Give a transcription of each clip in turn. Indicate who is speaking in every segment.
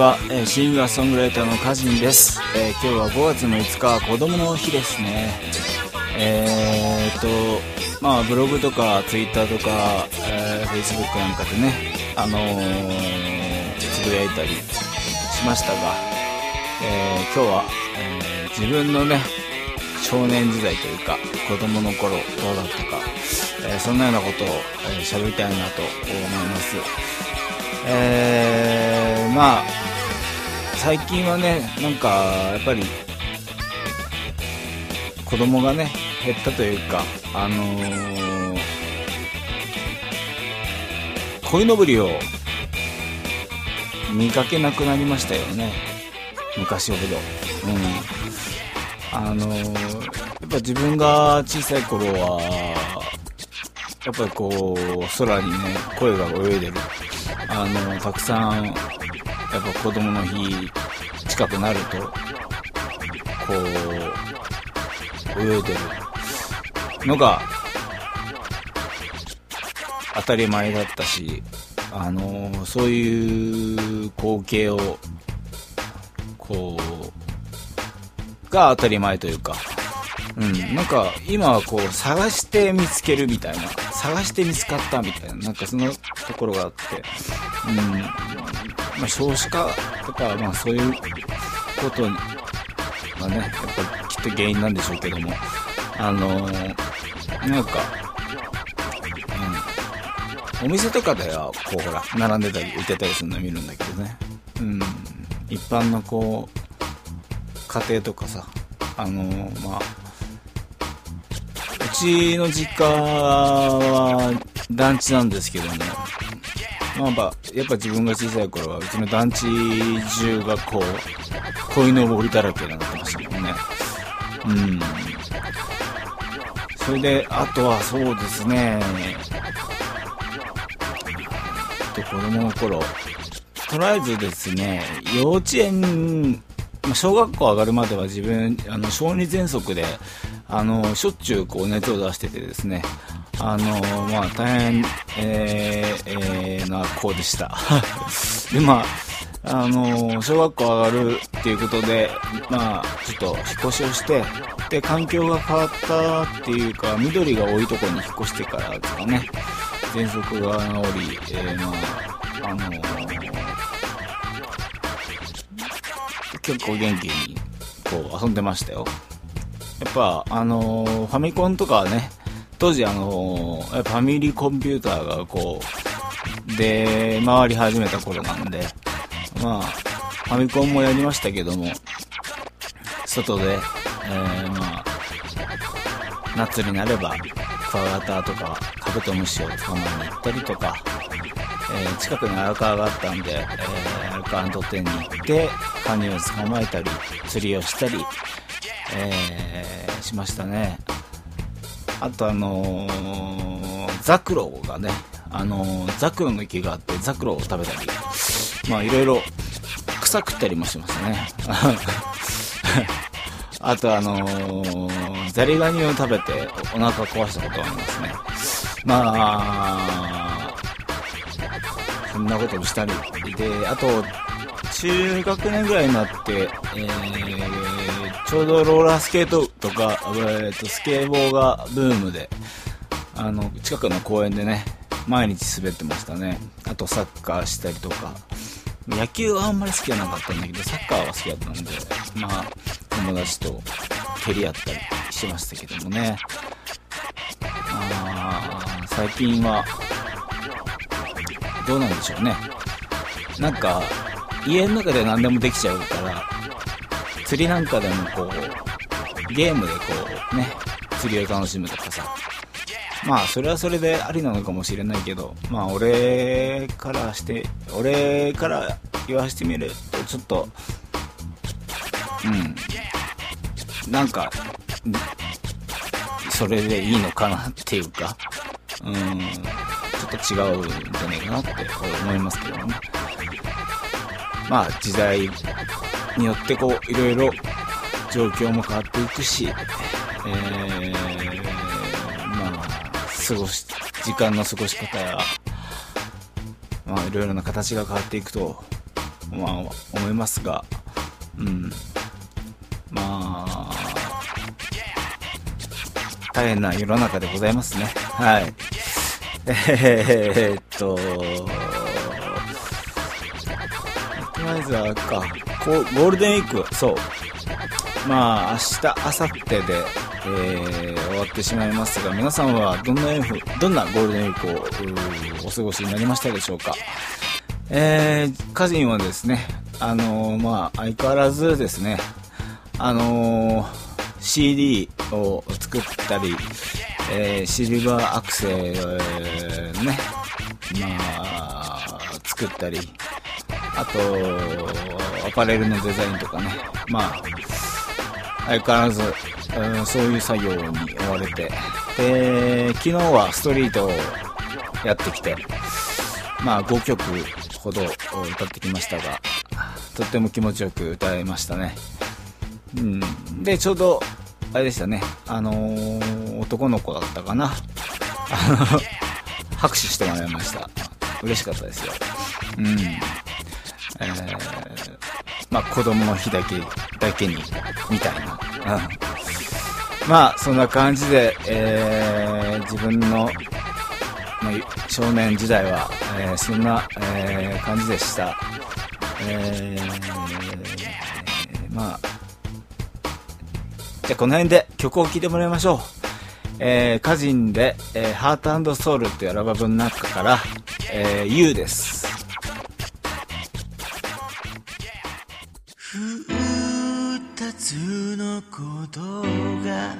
Speaker 1: は、えー、シンガーソングライターのカジンです、えー、今日は5月の5日は子供の日ですね。えーとまあブログとかツイッターとか、えー、フェイスブックなんかでねあの、つぶやいたりしましたが、え、今日は、え、自分のね少年時代というか子供の頃どうだったか、え、そんなようなことを喋、えー、りたいなと思います。えー、まあ最近はねなんかやっぱり子供がね減ったというかあのー、鯉のぼりを見かけなくなりましたよね。昔ほど。うん。あのー、やっぱ自分が小さい頃はやっぱりこう空にね声が泳いでる。あのたくさんやっぱ子供の日近くなるとこう泳いでるのが当たり前だったしあのそういう光景をこうが当たり前というかうん、なんか今はこう探して見つけるみたいな探して見つかったみたいななんかそのところがあって、うん。まあ、少子化とか、まあ、そういうことがねやっぱきっと原因なんでしょうけどもあのー、なんか、うん、お店とかではこうほら並んでたり売ってたりするの見るんだけどね、うん、一般のこう家庭とかさあのー、まあちの実家は団地なんですけども、まあ、やっぱ自分が小さい頃はうちの団地中がこう鯉のぼりだらけになってましたもんね。うん。それであとはそうですね。と子供の頃とりあえずですね幼稚園小学校上がるまでは自分あの小児喘息であのしょっちゅうこう熱を出しててですね。あのまあ大変、えーえー、な子でした。でまああの小学校上がるっていうことでまあちょっと引っ越しをしてで環境が変わったっていうか緑が多いところに引っ越してからですかね。喘息が治り、えー、まああの、結構元気にこう遊んでましたよ。やっぱ、あの、ファミコンとかはね、当時あの、ファミリーコンピューターがこう、で、回り始めた頃なんで、まあ、ファミコンもやりましたけども、外で、えー、まあ、夏になれば、クワガタとかカブトムシを捕まえに行ったりとか、えー、近くに荒川があったんで、えー、荒川の土手に行って、カニを捕まえたり、釣りをしたり、えー、しましたね。あとあのー、ザクロがね、あのー、ザクロの木があってザクロを食べたり、まあいろいろ草食ったりもしましたね。あとあのー、ザリガニを食べてお腹壊したことがありますね。まあ、そんなこともしたり。で、あと、中学年ぐらいになって、えー、ちょうどローラースケートとか、えー、とスケボーがブームで、あの、近くの公園でね、毎日滑ってましたね。あとサッカーしたりとか。野球はあんまり好きじゃなかったんだけど、サッカーは好きだったんで、まあ、友達と蹴り合ったりしてましたけどもね。あ最近は、どうなんでしょうね。なんか、家の中で何でもできちゃうから釣りなんかでもこうゲームでこうね釣りを楽しむとかさ。まあそれはそれでありなのかもしれないけどまあ俺からして俺から言わしてみるとちょっとうん。なんかそれでいいのかなっていうかうん。ちょっと違うんじゃないかなって思いますけどね。まあ時代によってこういろいろ状況も変わっていくし、えー、まあ過ごし時間の過ごし方や、まあ、いろいろな形が変わっていくと、まあ、思いますが、うん。まあ、大変な世の中でございますね。はい。えー、っと、とりあえずはか、ゴールデンウィーク、そう。まあ、明日、明後日で、えー、終わってしまいますが、皆さんはどんな、どんなゴールデンウィークをお過ごしになりましたでしょうか？えー、家人はですね、あのー、まあ、相変わらずですね、あのー、CD を作ったり、えー、シルバーアクセルね、まあ、作ったり、あと、アパレルのデザインとかね、まあ、相変わらず、うん、そういう作業に追われて、で、昨日はストリートをやってきて、まあ5曲ほど歌ってきましたが、とっても気持ちよく歌えましたね。うん。で、ちょうど、あれでしたね、あのー、男の子だったかな。拍手してもらいました。嬉しかったですよ。うん。えー、まあ子供の日だけ、だけに、みたいな。まあ、そんな感じで、えー、自分の、まあ、少年時代は、えー、そんな、えー、感じでした。えー、まあ、じゃあこの辺で曲を聴いてもらいましょう。えー、歌人で、えー、ハートソウルっていうアルバムの中から、えー、You です。
Speaker 2: 二つのことが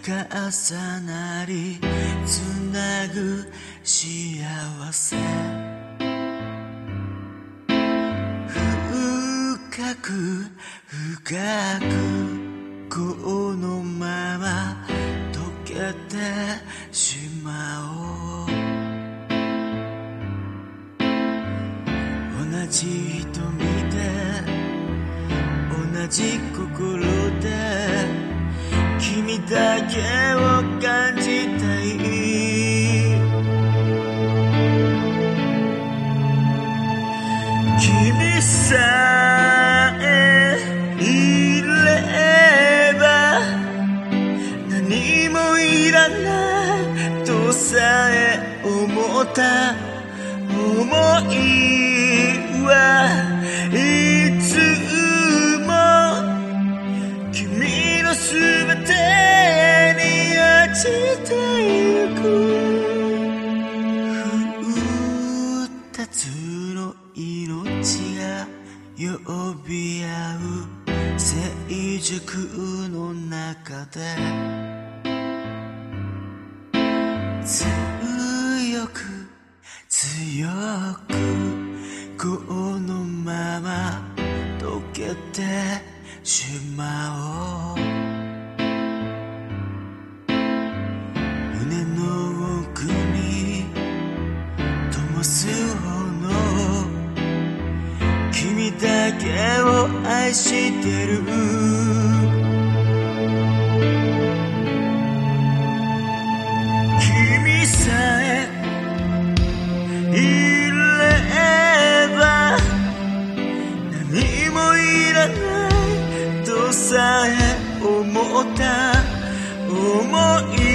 Speaker 2: 重なりつなぐ幸せ。深く深くこのまま溶けてしまおう。じ心で君だけをで強く強くこのまま溶けてしまおう。胸の奥に灯す炎。君だけを愛してる。った。思いはい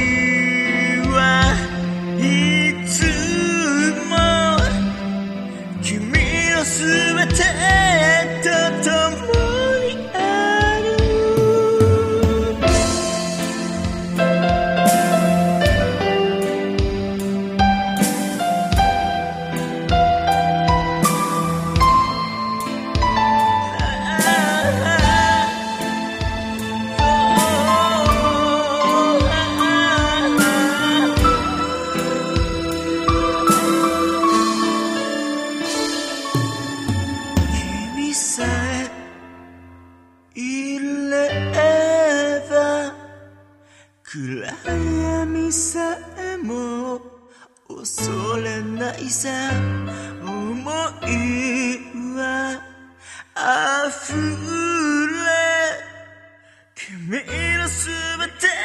Speaker 2: 全て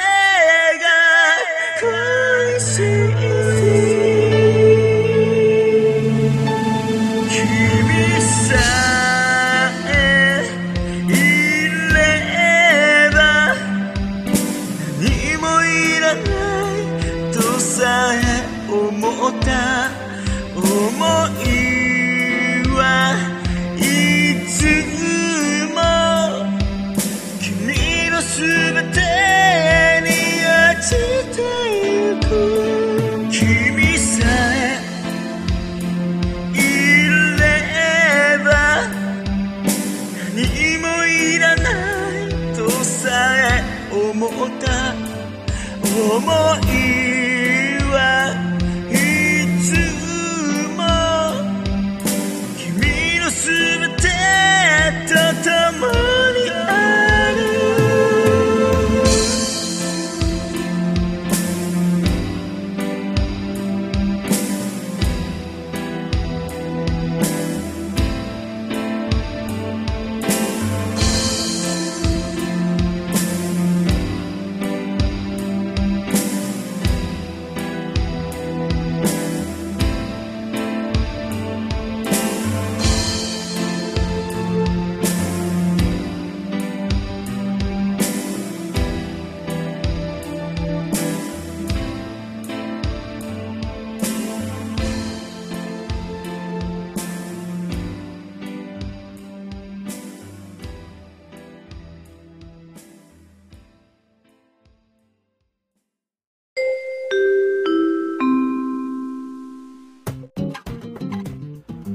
Speaker 2: 思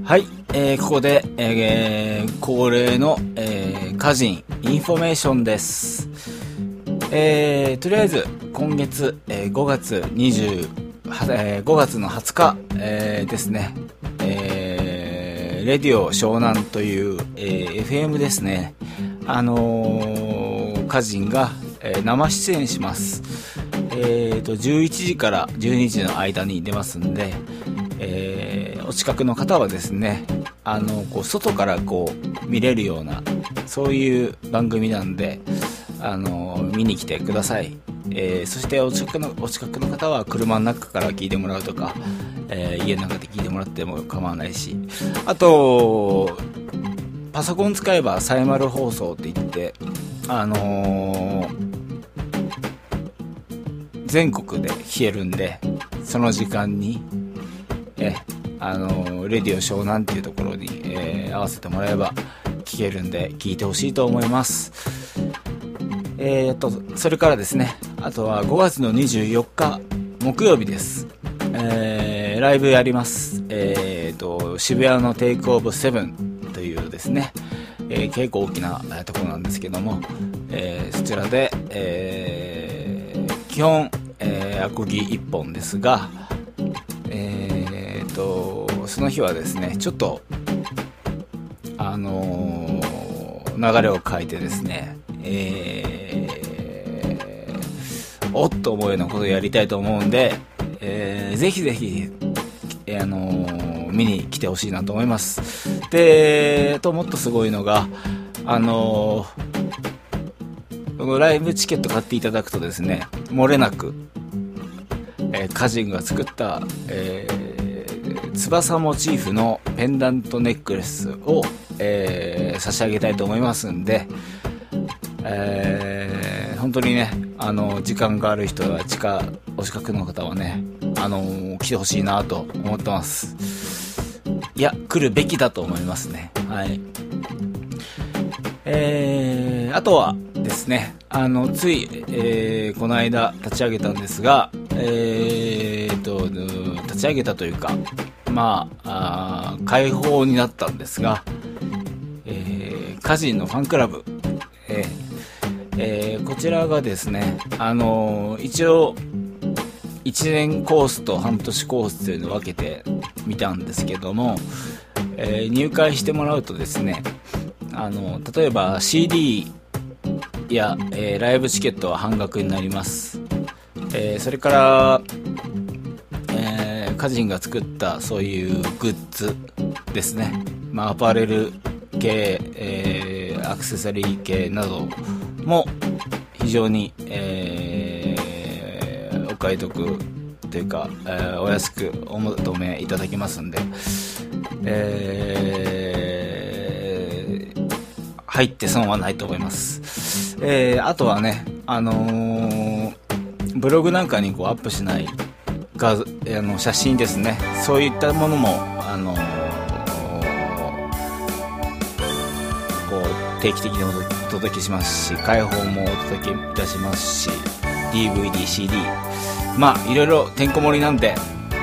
Speaker 2: はい、え
Speaker 1: ーここで、えー恒例の、えー歌人インフォメーションです。えーとりあえず、今月、えー5月20、えー5月の20日、えーですね、えーレディオ湘南という、えー FM ですね、あのー歌人が、えー生出演します。えーと、11時から12時の間に出ますんで、えー近くの方はですね、あの、こう、外からこう、見れるような、そういう番組なんで、あの、見に来てください。えーそしてお近くの、お近くの方は車の中から聞いてもらうとか、えー家の中で聞いてもらっても構わないし、あと、パソコン使えばサイマル放送って言って、あのー全国で消えるんで、その時間に、え、あの、レディオ湘南っていうところに、えー合わせてもらえば聞けるんで、聞いてほしいと思います。えー、と、それからですね、あとは5月の24日、木曜日です。えーライブやります。えー、と、渋谷のテイクオブセブンというですね、えー結構大きなところなんですけども、えーそちらで、えー基本、えーアコギ1本ですが、その日はですね、ちょっと、あのー流れを変えてですね、えーおっと思うようなことをやりたいと思うんで、えーぜひぜひ、あのー見に来てほしいなと思います。で、ともっとすごいのが、あのーこのライブチケット買っていただくとですね、漏れなく、えー歌人が作った、えー翼モチーフのペンダントネックレスを、えー差し上げたいと思いますんで、えー本当にね、あの、時間がある人は近、お近くの方はね、あの来てほしいなと思ってます。いや、来るべきだと思いますね。はい。えー、あとはですね、あの、つい、えーこの間立ち上げたんですが、えーと、立ち上げたというか、まあ、あー開放になったんですが、えー、歌人のファンクラブ、えーえーこちらがですね、あの一応、1年コースと半年コースというのを分けてみたんですけども、え入会してもらうとですね、あの例えば CD や、えライブチケットは半額になります、えそれから、歌人が作ったそういうグッズですね、まあ、アパレル系、えーアクセサリー系なども非常に、えーお買い得というか、えーお安くお求めいただけますんで、えー入って損はないと思います。えーあとはね、あのブログなんかにこうアップしない画あの写真ですね。そういったものもあのこう定期的にお届けしますし開放もお届けいたしますし DVDCD まあいろいろてんこ盛りなんで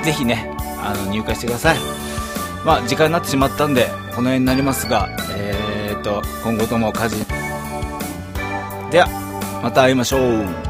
Speaker 1: ぜひねあの入会してください。まあ時間になってしまったんでこの辺になりますがえー、と今後とも家事。ではまた会いましょう。